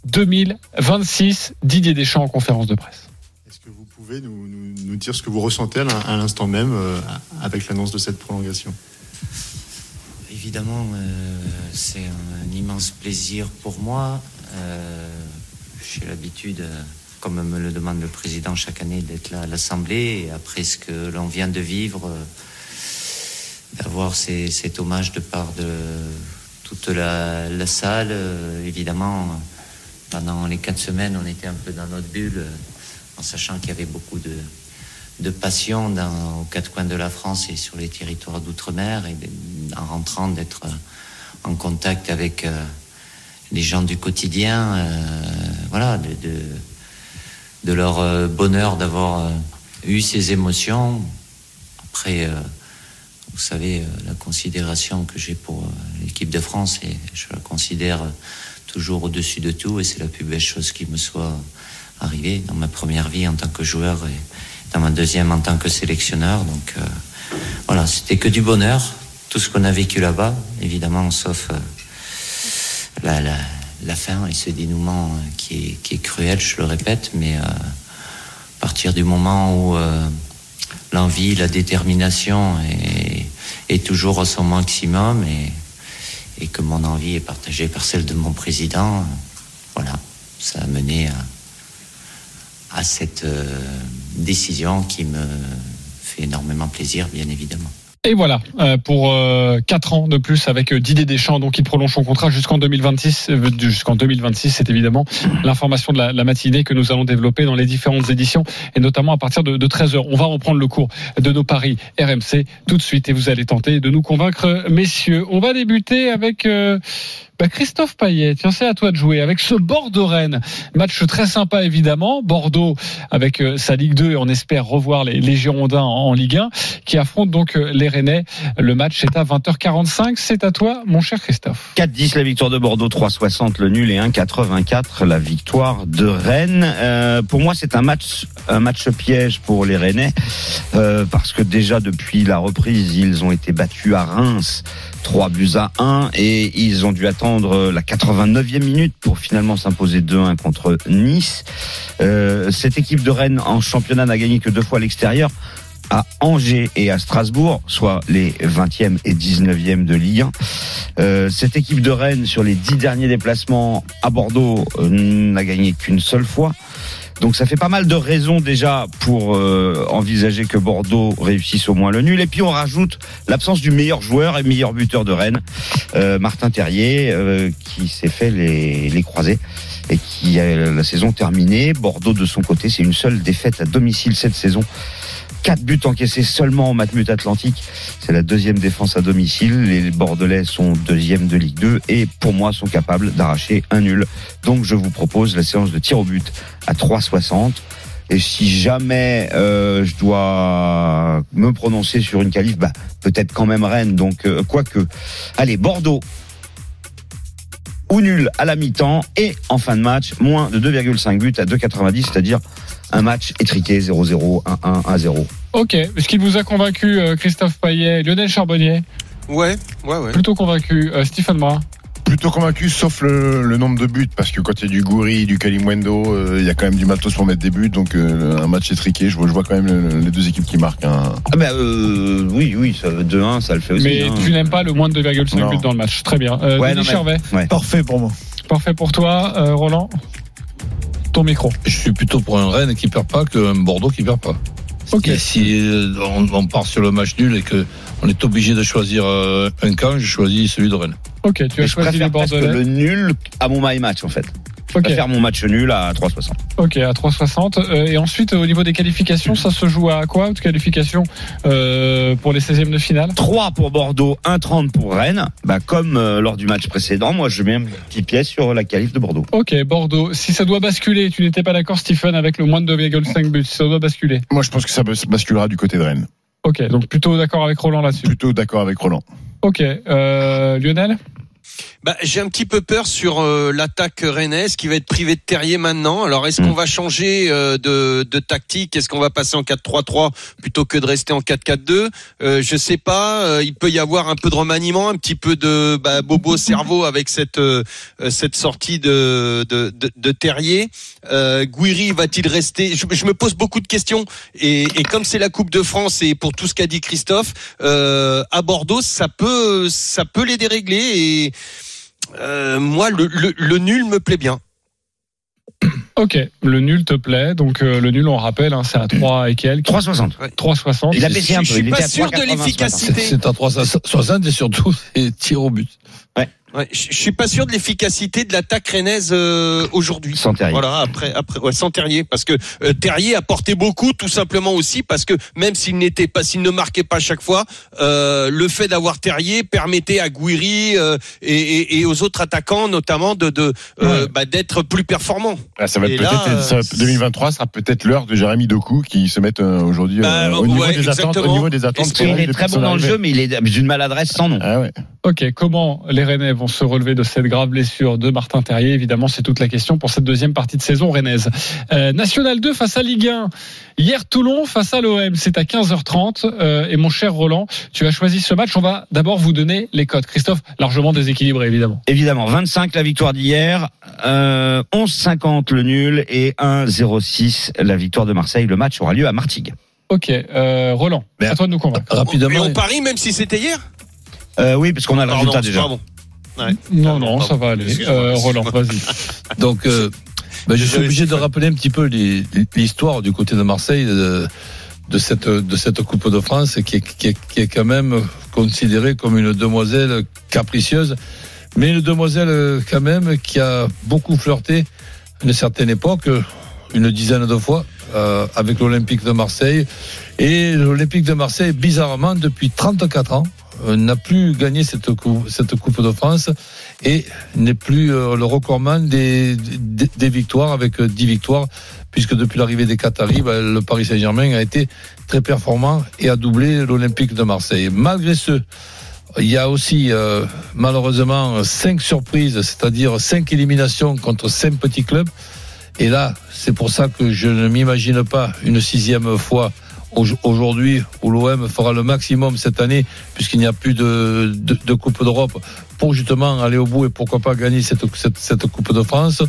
2026. Didier Deschamps en conférence de presse. Est-ce que vous pouvez nous, nous- nous dire ce que vous ressentez à l'in- à l'instant même euh, avec l'annonce de cette prolongation? Évidemment, euh, c'est un immense plaisir pour moi. Euh, J'ai l'habitude, euh, comme me le demande le président chaque année, d'être là à l'Assemblée. Et après ce que l'on vient de vivre, euh, d'avoir cet hommage de part de toute la, salle, euh, évidemment, pendant les quatre semaines, on était un peu dans notre bulle, euh, en sachant qu'il y avait beaucoup de, de passion aux quatre coins de la France et sur les territoires d'outre-mer, et en rentrant d'être en contact avec les gens du quotidien, voilà, de, de leur euh, bonheur d'avoir euh, eu ces émotions. Après, euh, vous savez, la considération que j'ai pour l'équipe de France, et je la considère toujours au-dessus de tout, et c'est la plus belle chose qui me soit arrivée dans ma première vie en tant que joueur et dans ma deuxième en tant que sélectionneur. Donc voilà, c'était que du bonheur, tout ce qu'on a vécu là-bas, évidemment, sauf la, la, la fin et ce dénouement euh, qui est, cruel, je le répète, mais euh, à partir du moment où euh, l'envie, la détermination est, toujours à son maximum et, que mon envie est partagée par celle de mon président, voilà, ça a mené à, cette décision qui me fait énormément plaisir, bien évidemment. Et voilà, euh, pour 4 ans de plus avec euh, Didier Deschamps, donc il prolonge son contrat jusqu'en 2026. euh, jusqu'en 2026, c'est évidemment l'information de la, matinée que nous allons développer dans les différentes éditions et notamment à partir de, de 13h. On va reprendre le cours de nos paris RMC tout de suite et vous allez tenter de nous convaincre, messieurs. On va débuter avec euh, bah, Christophe Payet. Tiens, c'est à toi de jouer avec ce Bordeaux-Rennes. Match très sympa évidemment. Bordeaux avec euh, sa Ligue 2 et on espère revoir les, Girondins en, en Ligue 1 qui affrontent donc euh, les Rennais. Le match est à 20h45. C'est à toi, mon cher Christophe. 4-10 la victoire de Bordeaux, 3-60 le nul et 1-84 la victoire de Rennes. Euh, pour moi, c'est un match, un match piège pour les Rennais euh, parce que déjà depuis la reprise, ils ont été battus à Reims. 3 buts à 1 et ils ont dû attendre la 89e minute pour finalement s'imposer 2-1 contre Nice. Euh, cette équipe de Rennes en championnat n'a gagné que deux fois à l'extérieur à Angers et à Strasbourg, soit les 20e et 19e de Ligue 1. Euh, cette équipe de Rennes, sur les dix derniers déplacements à Bordeaux, euh, n'a gagné qu'une seule fois. Donc ça fait pas mal de raisons déjà pour euh, envisager que Bordeaux réussisse au moins le nul. Et puis on rajoute l'absence du meilleur joueur et meilleur buteur de Rennes, euh, Martin Terrier, euh, qui s'est fait les, les croisés et qui a la saison terminée. Bordeaux de son côté, c'est une seule défaite à domicile cette saison. Quatre buts encaissés seulement en Matmut Atlantique. C'est la deuxième défense à domicile. Les Bordelais sont deuxième de Ligue 2 et pour moi sont capables d'arracher un nul. Donc je vous propose la séance de tir au but à 3,60. Et si jamais euh, je dois me prononcer sur une qualif, bah, peut-être quand même Rennes. Donc euh, quoique. Allez, Bordeaux ou nul à la mi-temps et en fin de match, moins de 2,5 buts à 2,90, c'est-à-dire un match étriqué 0-0, 1-1, 1-0. Ok. Est-ce qu'il vous a convaincu, euh, Christophe Payet, Lionel Charbonnier? Ouais, ouais, ouais. Plutôt convaincu. Euh, Stephen Brun Plutôt convaincu, sauf le, le nombre de buts, parce que quand il y a du Goury, du Kalimwendo, euh, il y a quand même du matos pour mettre des buts, donc euh, un match étriqué, je vois, je vois quand même le- les deux équipes qui marquent. hein. Ah ben euh, oui, oui, ça, 2-1, ça le fait aussi. Mais hein. tu n'aimes pas le moins de 2,5 Non. buts dans le match. Très bien. Euh, Ouais, Denis non, mais- Charvet ouais. Parfait pour moi. Parfait pour toi, euh, Roland Ton micro. Je suis plutôt pour un Rennes qui perd pas qu'un Bordeaux qui perd pas. Ok. Et si euh, on, on part sur le match nul et que on est obligé de choisir euh, un camp, je choisis celui de Rennes. Ok, tu as Mais je choisi les Bordelais. le nul à mon my match en fait. Je Ok. préfère mon match nul à 3,60. Ok, à 3,60. Euh, et ensuite, au niveau des qualifications, ça se joue à quoi de qualification euh, pour les 16e de finale? 3 pour Bordeaux, 1,30 pour Rennes. Bah, comme euh, lors du match précédent, moi je mets un petit pièce sur la qualif de Bordeaux. Ok, Bordeaux. Si ça doit basculer, tu n'étais pas d'accord, Stephen, avec le moins de 2,5 buts. Si ça doit basculer. Moi, je pense que ça bas- basculera du côté de Rennes. Ok, donc plutôt d'accord avec Roland là-dessus. Plutôt d'accord avec Roland. Ok, euh, Lionel? Bah, j'ai un petit peu peur sur euh, l'attaque rennaise qui va être privée de Terrier maintenant. Alors, est-ce qu'on va changer euh, de, de tactique? Est-ce qu'on va passer en 4-3-3 plutôt que de rester en 4-4-2 euh, Je sais pas. Euh, il peut y avoir un peu de remaniement, un petit peu de bah, bobo cerveau avec cette euh, euh, cette sortie de de, de, de Terrier. Euh, Guiri va-t-il rester? Je, je me pose beaucoup de questions. Et, et comme c'est la Coupe de France et pour tout ce qu'a dit Christophe, euh, à Bordeaux, ça peut ça peut les dérégler et euh, moi, le, le, le nul me plaît bien. <coughs> Ok, le nul te plaît. Donc euh, le nul, on rappelle, hein, c'est à 3 et quelques. 3,60. 3,60. Il a baissé un Je peu. suis il pas sûr de 3,80 ce matin. l'efficacité. C'est à 360 et surtout c'est tir au but. Ouais. Je suis pas sûr de l'efficacité de l'attaque rennaise euh, aujourd'hui. Sans Terrier. Voilà, après, après, ouais, sans Terrier, parce que euh, Terrier apportait beaucoup, tout simplement aussi, parce que même s'il n'était pas, s'il ne marquait pas chaque fois, euh, le fait d'avoir Terrier permettait à Guiri euh, et, et- et aux autres attaquants, notamment, de, de euh, bah, d'être plus performants. Ah, ça va Et peut-être là, ça va- 2023 sera peut-être l'heure de Jérémy Doku qui se met euh, aujourd'hui Bah, au, niveau ouais, des attentes, au exactement. niveau des attentes. Parce qu'il est très bon dans le jeu, mais il est d'une maladresse sans nom. Ah ouais. Ok, comment les Rennais vont se relever de cette grave blessure de Martin Terrier Évidemment, c'est toute la question pour cette deuxième partie de saison rennaise. Euh, National 2 face à Ligue 1. Hier, Toulon face à l'OM, c'est à 15h30. Euh, et mon cher Roland, tu as choisi ce match. On va d'abord vous donner les codes. Christophe, largement déséquilibré, évidemment. Évidemment, 25 la victoire d'hier, euh, 11,50 le nul et 1,06 la victoire de Marseille. Le match aura lieu à Martigues. Ok, euh, Roland, à toi de nous convaincre. Mais on parie même si c'était hier? Euh, oui, parce qu'on a le résultat déjà. Ouais. Non, non, ça va aller. Euh, Roland, vas-y. <laughs> Donc, euh, ben, je suis obligé de rappeler un petit peu l'histoire du côté de Marseille de, de cette de cette Coupe de France qui est, qui est, qui est quand même considérée comme une demoiselle capricieuse, mais une demoiselle euh, quand même qui a beaucoup flirté à une certaine époque, une dizaine de fois, euh, avec l'Olympique de Marseille. Et l'Olympique de Marseille, bizarrement, depuis 34 ans, n'a plus gagné cette coupe, de France et n'est plus euh, le recordman des, victoires avec euh, 10 victoires puisque depuis l'arrivée des Qataris, ben, le Paris Saint-Germain a été très performant et a doublé l'Olympique de Marseille. Malgré ce, il y a aussi euh, malheureusement cinq surprises, c'est-à-dire cinq éliminations contre cinq petits clubs. Et là, c'est pour ça que je ne m'imagine pas une sixième fois aujourd'hui où l'OM fera le maximum cette année, puisqu'il n'y a plus de, Coupe d'Europe, pour justement aller au bout et pourquoi pas gagner cette, Coupe de France.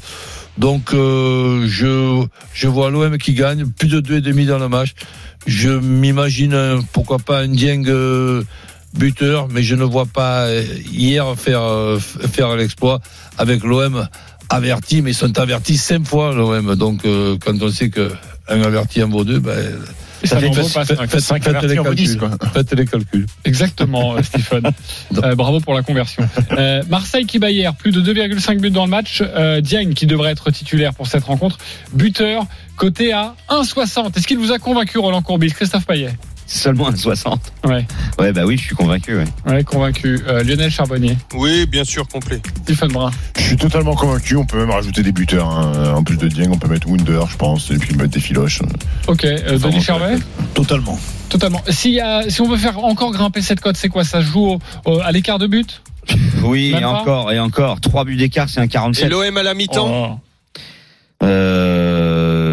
Donc, euh, je, vois l'OM qui gagne, plus de deux et demi dans le match. Je m'imagine, pourquoi pas, un Dieng euh, buteur, mais je ne vois pas euh, hier faire, l'exploit avec l'OM averti, mais ils sont avertis cinq fois l'OM. Donc, quand on sait que un averti en vaut deux, ben, Ça faites- les calculs. Exactement, <laughs> Stephen. Euh, bravo pour la conversion. Euh, Marseille qui bat hier, plus de 2,5 buts dans le match. Euh, Diagne qui devrait être titulaire pour cette rencontre. Buteur, coté à 1,60. Est-ce qu'il vous a convaincu, Roland Courbis Christophe Payet? Seulement un 60. Ouais. Ouais, bah oui, je suis convaincu. Ouais. Ouais, convaincu. Euh, Lionel Charbonnier. Oui, bien sûr, complet. Stephen Brun. Je suis totalement convaincu. On peut même rajouter des buteurs. hein. En plus de Dieng, on peut mettre Wunder, je pense, et puis mettre des filoches. Ok, euh, Denis Charvet Totalement. Totalement. Si, y a- si on veut faire encore grimper cette cote, c'est quoi? Ça se joue au- à l'écart de but? Oui, et encore, et encore. Trois buts d'écart, c'est un Et 47. l'OM à la mi-temps? Oh. Euh,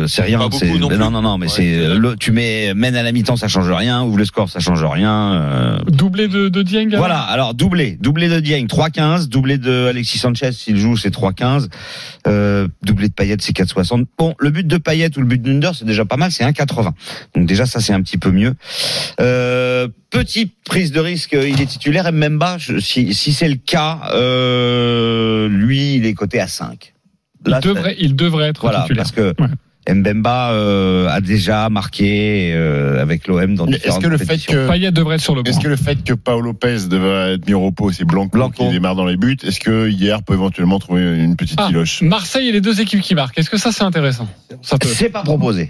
c'est rien. Pas beaucoup non plus. non, non, non, mais Ouais, c'est le, tu mets mène à la mi-temps, ça change rien. Ouvre le score, ça change rien. euh. Doublé de, de Dieng Voilà. Alors doublé, doublé de Dieng 3-15, doublé de Alexis Sanchez s'il joue c'est 3-15, euh, doublé de Payet c'est 4-60. Bon, le but de Payet ou le but de Nunder c'est déjà pas mal, c'est 1-80. Donc déjà ça c'est un petit peu mieux. Euh, petite prise de risque, il est titulaire. Mbemba, je- si, si c'est le cas, euh, lui il est coté à 5. il, devrait, il devrait être voilà, titulaire. parce que Ouais. Mbemba euh, a déjà marqué euh, avec l'OM dans Est-ce différentes que le fait compétitions. que Payet devrait être sur le banc. Est-ce que le fait que Paolo Lopez devrait être mis au repos, c'est Blanco, Blanco. qui démarre dans les buts, est-ce que hier peut éventuellement trouver une petite Ah, Marseille et les deux équipes qui marquent. Est-ce que ça c'est intéressant? Ça peut... C'est pas proposé.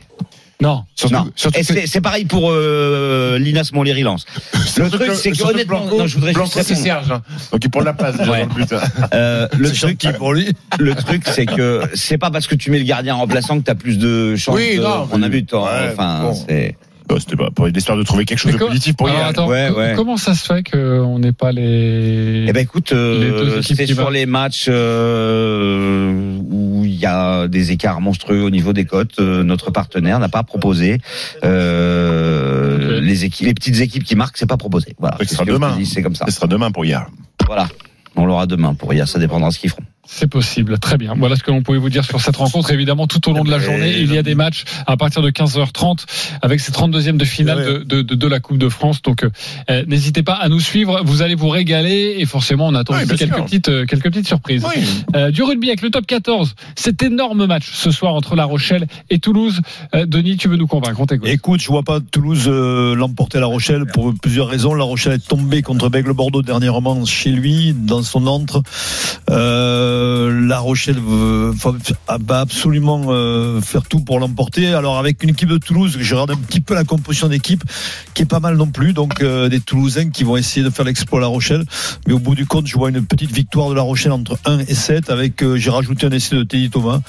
Non. Surtout, non. c'est c'est pareil pour euh, Linas Montlhéry Lens. <laughs> Le truc, c'est que honnêtement, Blanco, non, je voudrais Blanco, juste. Serge. hein. Donc il prend de la place Ouais. Euh, le <laughs> C'est truc, gentil pour lui. <laughs> le truc, c'est que c'est pas parce que tu mets le gardien remplaçant que t'as plus de chances Oui, de non, prendre un but. hein. ouais, enfin, bon. c'est. Bon, C'était pas pour l'histoire de trouver quelque chose de positif pour hier. attends, Ouais, ouais. comment ça se fait qu'on n'ait pas les. Eh ben écoute, euh, c'est sur les matchs euh, où il y a des écarts monstrueux au niveau des cotes. euh, notre partenaire n'a pas proposé. Euh, les équipes, les petites équipes qui marquent, c'est pas proposé. Voilà. Ce C'est sera demain. C'est comme ça. Ce sera demain pour hier. Voilà. On l'aura demain pour hier. Ça dépendra de ce qu'ils feront. C'est possible, très bien. Voilà ce que l'on pouvait vous dire sur cette rencontre. Évidemment, tout au long de la journée, il y a des matchs à partir de 15h30 avec ces 32e de finale de, de, de, de la Coupe de France. Donc, euh, n'hésitez pas à nous suivre. Vous allez vous régaler et forcément, on attend Oui, aussi quelques sûr. petites, euh, quelques petites surprises. Oui. Euh, du rugby avec le top 14. Cet énorme match ce soir entre La Rochelle et Toulouse. Euh, Denis, tu veux nous convaincre? On t'écoute. Écoute, je vois pas Toulouse euh, l'emporter à La Rochelle pour plusieurs raisons. La Rochelle est tombée contre Bègle Bordeaux dernièrement chez lui, dans son antre. Euh, la Rochelle euh, faut- va absolument euh, faire tout pour l'emporter. Alors avec une équipe de Toulouse, je regarde un petit peu la composition d'équipe, qui est pas mal non plus. Donc euh, des Toulousains qui vont essayer de faire l'exploit à La Rochelle. Mais au bout du compte, je vois une petite victoire de La Rochelle entre 1 et 7 avec, euh, j'ai rajouté un essai de Teddy Thomas.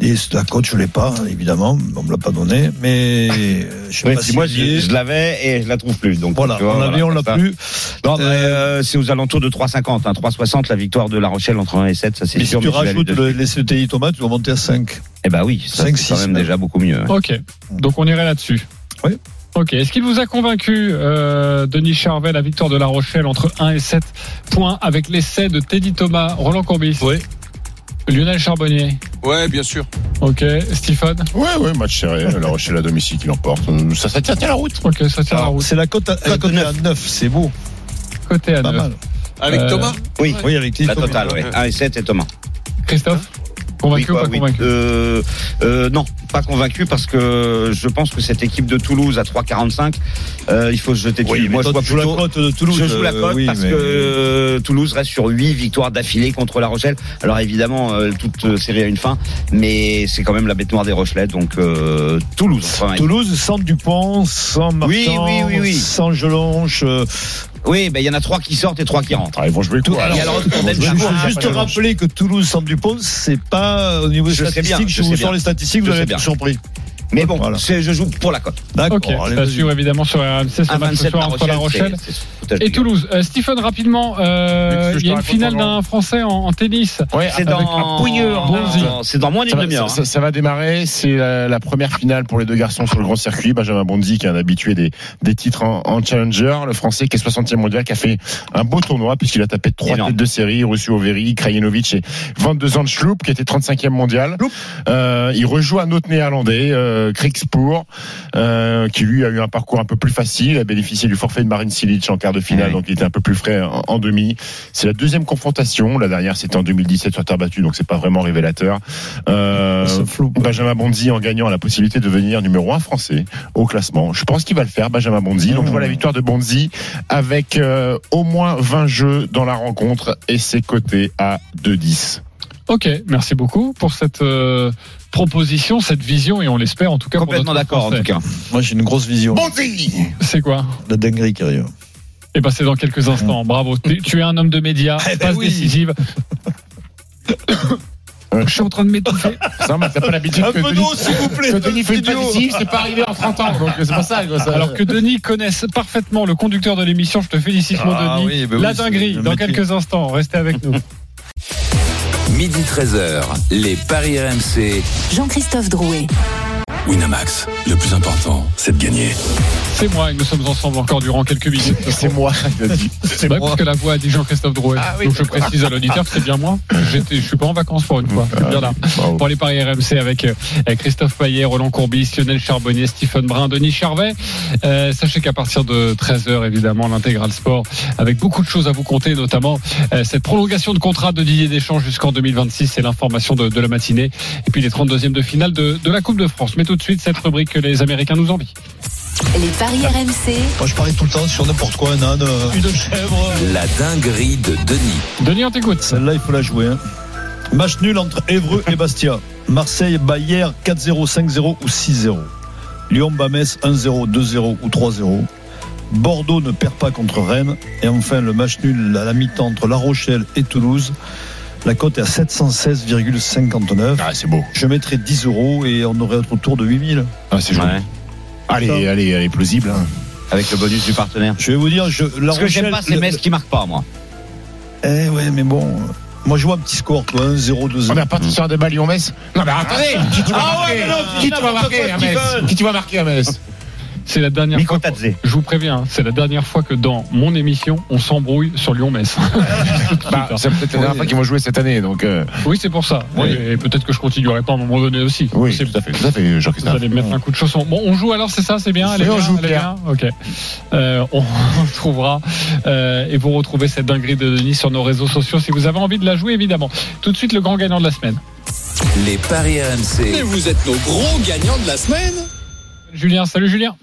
Et la cote, je l'ai pas, évidemment, on me l'a pas donné, mais euh, je sais Oui, pas si moi je, l'avais et je la trouve plus. Donc Voilà, vois, on l'avait, on l'a ça. plus. Non, mais, euh, c'est aux alentours de 3,50. Hein, 3,60 la victoire de La Rochelle entre 1 et 7, ça c'est Mais si sûr. tu rajoutes le l'essai de Teddy Thomas, tu vas monter à 5. Eh ben oui, ça, 5, c'est quand 6, même même. déjà beaucoup mieux. hein. Ok, donc on irait là-dessus. Oui. Ok, est-ce qu'il vous a convaincu, euh, Denis Charvet, la victoire de La Rochelle entre 1 et 7 points avec l'essai de Teddy Thomas, Roland Courbis Oui. Lionel Charbonnier Ouais, bien sûr. Ok, Stephen Ouais, ouais, match serré. La Rochelle à domicile qui l'emporte. Euh, Ça, ça tient tient la route. Ok, ça tient la route. C'est la cote à, la à 9, c'est beau. Côté à Pas 9. mal. Avec Euh, Thomas Oui, Oui, avec la Thomas. totale, ouais. 1 et 7 et Thomas. Christophe Convaincu Oui, ou pas oui. convaincu Euh, euh, non, pas convaincu parce que je pense que cette équipe de Toulouse à 3,45, euh, il faut se jeter dessus. Oui, Moi, je vois la cote de Toulouse. je joue la euh, cote oui, parce mais- que euh, Toulouse reste sur 8 victoires d'affilée contre La Rochelle. Alors évidemment, euh, toute euh, série a une fin, mais c'est quand même la bête noire des Rochelais, donc euh, Toulouse. Enfin, Toulouse sans Dupont, sans Martin, Oui, oui, oui, oui. sans Gelonche. Euh, Oui, ben il y en a trois qui sortent et trois qui rentrent. Ah, ils vont jouer Tout- Et alors, Je veux juste rappeler que Toulouse sans Dupont, c'est pas au niveau des statistiques. je vous sors les statistiques, vous allez sais être bien. surpris. Mais bon, Voilà. je joue pour la cote. D'accord. Ok, ça suivre évidemment sur RMC ce match ce 27 soir La entre La Rochelle, Rochelle c'est- c'est foutage et. Toulouse. Euh, Stephen, rapidement, euh, il y a une finale d'un Français en, en tennis. Ouais, C'est avec dans, hein. C'est dans moins Ça d'une va, demi-heure. ça- hein. ça va démarrer. C'est la, la première finale pour les deux garçons sur le grand circuit. Benjamin Bonzi, qui est un habitué des, des titres en, en challenger. Le français qui est 60e mondial, qui a fait un beau tournoi puisqu'il a tapé trois têtes de série, reçu Overi, Krajinovic et 22 ans de Schloop, qui était 35e mondial. Euh, il rejoue un autre néerlandais, euh, Krikspoor, euh, qui lui a eu un parcours un peu plus facile, il a bénéficié du forfait de Marin Cilic en quart de finale, Oui. donc il était un peu plus frais en, en demi. C'est la deuxième confrontation. La dernière, c'était en 2017 sur terre battue, donc c'est pas vraiment révélateur. Euh, flou. Benjamin Bonzi en gagnant la possibilité de devenir numéro un français au classement. Je pense qu'il va le faire, Benjamin Bonzi. Donc je vois la victoire de Bonzi avec euh, au moins 20 jeux dans la rencontre et c'est coté à 2-10. Ok, merci beaucoup pour cette euh, proposition, cette vision et on l'espère en tout cas. Complètement d'accord en tout cas. Moi, j'ai une grosse vision. Bonzi C'est quoi? La dinguerie qui arrive. Et ben c'est dans quelques instants. Bravo. Tu es un homme de médias, Eh ben passe oui. décisive. <coughs> Je suis en train de m'étouffer. Non, mais t'as pas l'habitude Un que peu Denis, d'eau, s'il vous plaît. que Denis fait positive, c'est pas arrivé en 30 ans. Donc c'est pas ça. quoi, ça. Alors que Denis connaisse parfaitement le conducteur de l'émission, je te félicite mon Ah Denis. oui, ben oui, La dinguerie dans métier. quelques instants. Restez avec nous. Midi 13h, les Paris RMC. Jean-Christophe Drouet. Winamax, le plus important, c'est de gagner. C'est moi et nous sommes ensemble encore durant quelques minutes. <laughs> c'est moi. C'est vrai parce que la voix a dit Jean-Christophe Drouet. Ah oui, Donc je précise à l'auditeur que c'est bien moi. Je suis pas en vacances pour une fois. Je suis bien là. Bravo. Pour les paris RMC avec euh, Christophe Payet, Roland Courbis, Lionel Charbonnier, Stephen Brun, Denis Charvet. Euh, sachez qu'à partir de 13h, évidemment, l'intégral sport, avec beaucoup de choses à vous compter, notamment euh, cette prolongation de contrat de Didier Deschamps jusqu'en 2026, c'est l'information de, de la matinée. Et puis les 32e de finale de, de la Coupe de France. Mais tout de suite, cette rubrique que les Américains nous envient. Les paris RMC. Moi, je parie tout le temps sur n'importe quoi, un âne, euh, une chèvre. La dinguerie de Denis. Denis, on t'écoute. Celle-là, il faut la jouer. hein. Match nul entre Évreux et Bastia. Marseille, Bayer 4-0, 5-0 ou 6-0. Lyon, Bametz 1-0, 2-0 ou 3-0. Bordeaux ne perd pas contre Rennes. Et enfin, le match nul à la mi-temps entre La Rochelle et Toulouse. La cote est à 716,59. Ah, c'est beau. Je mettrais 10 euros et on aurait autour de 8000. Ah, c'est joli. Ouais. Allez, allez, allez, plausible. hein. Avec le bonus du partenaire. Je vais vous dire, je, La Ce que j'aime pas, c'est le- Metz qui marque pas, moi. Eh ouais, mais bon. Moi, je vois un petit score, toi, 1-0, 2-0. On est reparti sur un débat Lyon-Metz Non, mais attendez Qui tu vas Ah marquer ouais, mais non, Qui tu vas n'importe marquer quoi, à Metz. Qui tu vas marquer à Metz C'est la dernière fois. Je vous préviens, hein, c'est la dernière fois que dans mon émission, on s'embrouille sur Lyon-Metz. <laughs> Bah, c'est peut-être la dernière fois qu'ils vont jouer cette année. Donc, euh, Oui, c'est pour ça. Oui. Et peut-être que je continuerai pas à un moment donné aussi. Oui, C'est- tout à fait, tout à fait, Vous Jean-Christophe. allez me mettre un coup de chausson. Bon, on joue alors, c'est ça, c'est bien? Oui, on bien, joue, Pierre. bien Ok. Euh, on <laughs> retrouvera euh, et vous retrouvez cette dinguerie de Denis sur nos réseaux sociaux si vous avez envie de la jouer, évidemment. Tout de suite, le grand gagnant de la semaine. Les paris RMC. vous êtes nos gros gagnants de la semaine. Julien, salut Julien.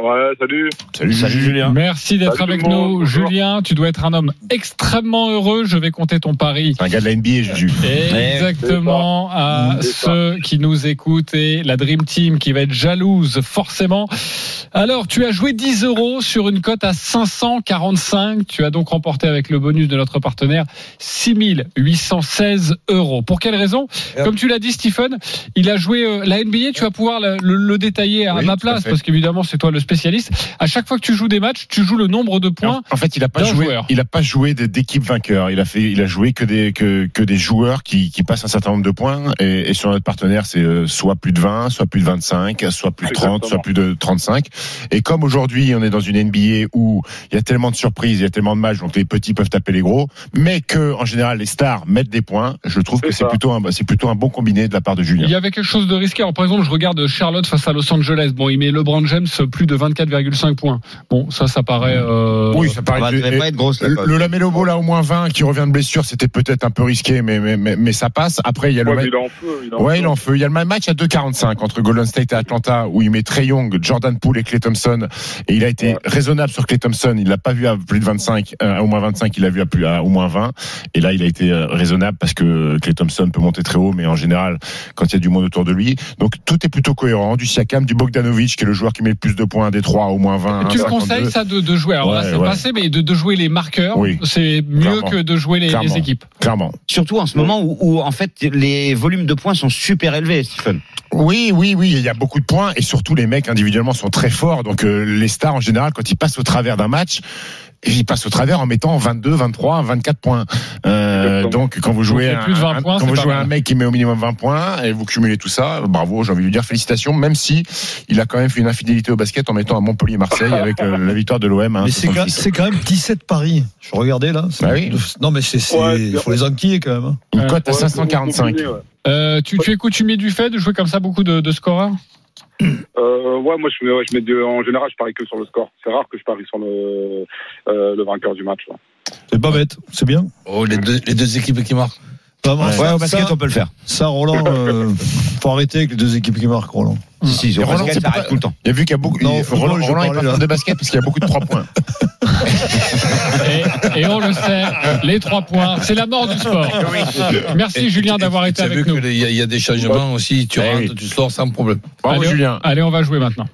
Ouais, salut. Salut, Salut Julien. Merci d'être avec nous. bonjour. Julien, tu dois être un homme extrêmement heureux. Je vais compter ton pari. C'est un gars de la NBA, Juju. Exactement à ceux qui nous écoutent et la Dream Team qui va être jalouse forcément. Alors, tu as joué 10 euros sur une cote à 545. Tu as donc remporté avec le bonus de notre partenaire 6816 euros. Pour quelle raison Comme tu l'as dit, Stephen, il a joué euh, la NBA. Tu vas pouvoir le, le- le détailler à Oui, ma place parce qu'évidemment, c'est toi le spécialiste. À chaque fois que tu joues des matchs, tu joues le nombre de points. En fait, il a pas joué. joueur. Il a pas joué d'équipe vainqueur. Il a fait. Il a joué que des que, que des joueurs qui, qui passent un certain nombre de points. Et, et sur notre partenaire, c'est euh, soit plus de 20, soit plus de 25, soit plus de 30, soit plus de 35. Et comme aujourd'hui, on est dans une NBA où il y a tellement de surprises, il y a tellement de matchs, donc les petits peuvent taper les gros, mais que en général les stars mettent des points. Je trouve que C'est plutôt un c'est plutôt un bon combiné de la part de Julien. Il y avait quelque chose de risqué. Alors, par exemple, je regarde Charlotte face à Los Angeles. Bon, il met LeBron James plus de 24,5 points. Bon, ça, ça paraît. euh, Oui, ça paraît. Ça devrait et- pas être grosse, la le, Lamelo Ball là au moins 20 qui revient de blessure, c'était peut-être un peu risqué, mais mais, mais, mais ça passe. Après, il y a le Ouais, ma- mais il est en feu. Il est en Ouais, feu. il est en feu. Il y a le même match à 2,45 entre Golden State et Atlanta où il met Trey Young, Jordan Poole et Clay Thompson. Et il a été Ouais. raisonnable sur Clay Thompson. Il l'a pas vu à plus de 25, euh, à au moins 25. Il l'a vu à plus à au moins 20. Et là, il a été euh, raisonnable parce que Clay Thompson peut monter très haut, mais en général, quand il y a du monde autour de lui. Donc tout est plutôt cohérent. Du Siakam, du Bogdanovic, qui est le joueur qui met le plus de points des trois au moins 20. Tu me 52. conseilles ça de, de jouer? Alors là, Ouais, c'est ouais. passé, mais de, de jouer les marqueurs, Oui. c'est mieux Clairement. que de jouer les, Clairement. les équipes. Clairement. Surtout en ce moment où, où, en fait les volumes de points sont super élevés, Stephen. Oui, oui, oui, il y a beaucoup de points et surtout les mecs individuellement sont très forts. Donc euh, les stars en général, quand ils passent au travers d'un match, ils passent au travers en mettant 22, 23, 24 points. Euh, donc quand vous jouez un, plus de 20 un- points, quand vous jouez un mec qui met au minimum 20 points et vous cumulez tout ça, bravo, j'ai envie de lui dire félicitations, même si il a quand même fait une infidélité au basket en mettant à Montpellier-Marseille <laughs> avec euh, la victoire de l'OM. à Mais c'est quand, 1,66. c'est quand même 17 paris. Je regardais là. c'est- Bah oui. Non, mais c'est, c'est- Ouais, il faut les enquiller quand même. hein. Une cote à Ouais, c'est 545. combiné, ouais. Euh, tu, tu es coutumier du fait de jouer comme ça beaucoup de, de scoreurs? Euh, ouais, moi je mets, ouais, je mets de- en général je parie que sur le score. C'est rare que je parie sur le, euh, le vainqueur du match. là. C'est pas bête, c'est bien. Oh, les deux, les deux équipes qui marquent. Vraiment, Ouais, ça, au basket, ça- on peut le faire. ça, Roland, euh, <laughs> faut arrêter avec les deux équipes qui marquent, Roland. Si, si, Et au Roland, basket, pas- tout le temps. Il y a vu qu'il y a beaucoup. Non, Roland, Roland est pas de basket parce qu'il y a beaucoup de 3 points. <laughs> et, et on le sait, les trois points, c'est la mort du sport. Merci Et- Julien d'avoir été avec nous. y, il y a des changements aussi. Tu Eh rentres, oui. tu sors sans problème. Bravo allez, Julien. allez, on va jouer maintenant.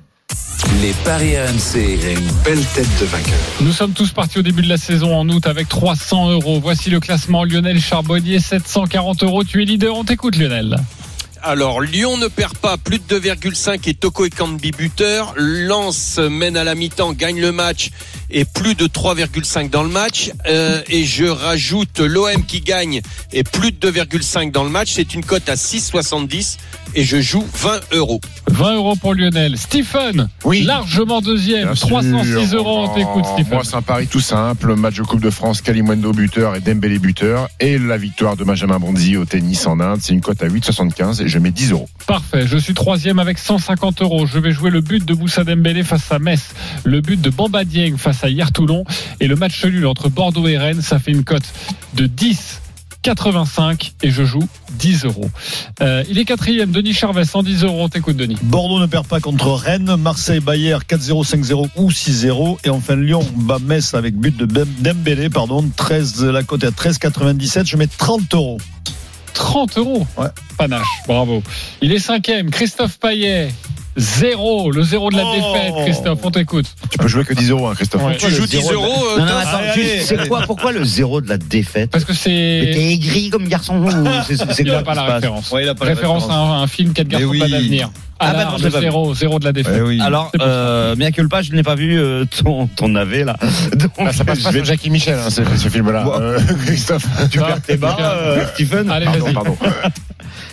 Les paris RMC. Une belle tête de vainqueur. Nous sommes tous partis au début de la saison en août avec 300 euros. Voici le classement Lionel Charbonnier, 740 euros. Tu es leader, on t'écoute Lionel. Alors, Lyon ne perd pas, plus de 2,5 et Toko Ekambi buteur. Lens mène à la mi-temps, gagne le match et plus de 3,5 dans le match. Euh, et je rajoute l'OM qui gagne et plus de 2,5 dans le match. C'est une cote à 6,70 et je joue 20 euros. 20 euros pour Lionel. Stephen, Oui. largement deuxième, Bien sûr. 306 euros, on t'écoute Oh, Stephen. Moi, c'est un pari tout simple. Match de Coupe de France, Kalimundo buteur et Dembélé buteur. Et la victoire de Benjamin Bonzi au tennis en Inde. C'est une cote à 8,75 et je mets 10 euros. Parfait, je suis troisième avec 150 euros. Je vais jouer le but de Moussa Dembélé face à Metz, le but de Bamba Dieng face à Hier Toulon et le match nul entre Bordeaux et Rennes. Ça fait une cote de 10. 85 et je joue 10 euros. Euh, il est quatrième, Denis Charvet, 110 euros. On t'écoute, Denis. Bordeaux ne perd pas contre Rennes, Marseille, Bayer 4-0, 5-0 ou 6-0. Et enfin Lyon bat Metz avec but de Dem- Dembélé, pardon, 13, la cote est à 13,97. Je mets 30 euros. 30 euros. Ouais. Panache, bravo. Il est cinquième, Christophe Paillet. Zéro, le zéro de la Oh. défaite, Christophe, on t'écoute. Tu peux jouer que 10 euros, hein, Christophe. Ouais. Tu joues 10 zéro de- euros, euh, Non, attends, Allez, juste, allez, c'est quoi, pourquoi le zéro de la défaite Parce que Mais c'est. T'es aigri comme garçon ou c'est, c'est <laughs> Il n'a pas la référence. Ouais, il a pas la référence à un, un film 4 garçons pas d'avenir. Ah, bah Alors, non, je vu. zéro, zéro de la défaite. Eh oui. Alors, euh, bien que le pas, je n'ai pas vu euh, ton, ton navet là. <laughs> Donc, Ah, ça passe pas vais sur Jackie Michel, hein, ce, ce film-là. Bon. Euh, <laughs> Christophe. <laughs> tu perds tes bas, euh, Stephen. Allez, Pardon, vas-y. pardon.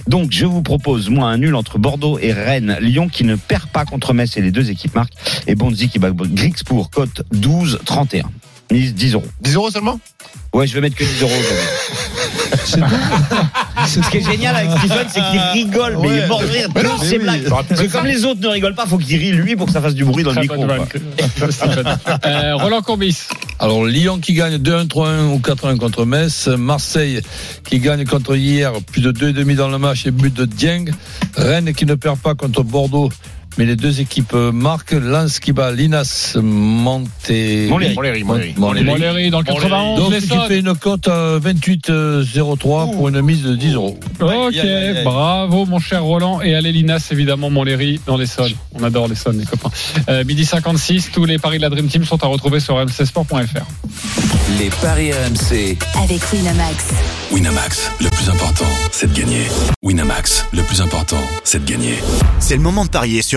Donc, je vous propose, moi, un nul entre Bordeaux et Rennes. Lyon qui ne perd pas contre Metz et les deux équipes marquent. Et Bonzi qui bat Grixpour, cote 12-31. 10 euros. 10 euros seulement? Ouais, je vais mettre que 10 euros aujourd'hui. Ce qui est génial avec Stephen, c'est qu'il rigole, mais il est mort de rire Mais non. Parce que comme les autres ne rigolent pas, faut qu'il rit lui pour que ça fasse du bruit dans le micro. Stéphane. Euh, Roland Courbis. Alors Lyon qui gagne 2-1, 3-1 ou 4-1 contre Metz. Marseille qui gagne contre hier, plus de 2,5 dans le match et but de Dieng. Rennes qui ne perd pas contre Bordeaux. Mais les deux équipes marquent. Lens qui bat Linas Monté. Montlhéry. Montlhéry dans le 91. Donc, les qui Saunes. fait une cote à 28,03 pour une mise de 10 euros. Ok, Aïe, aïe, aïe, aïe. bravo mon cher Roland et allez Linas évidemment Montlhéry dans les Saunes. On adore les Saunes les copains. Euh, midi 56, tous les paris de la Dream Team sont à retrouver sur mcsport.fr. Les paris RMC. Avec Winamax. Winamax, le plus important, c'est de gagner. Winamax, le plus important, c'est de gagner. C'est le moment de parier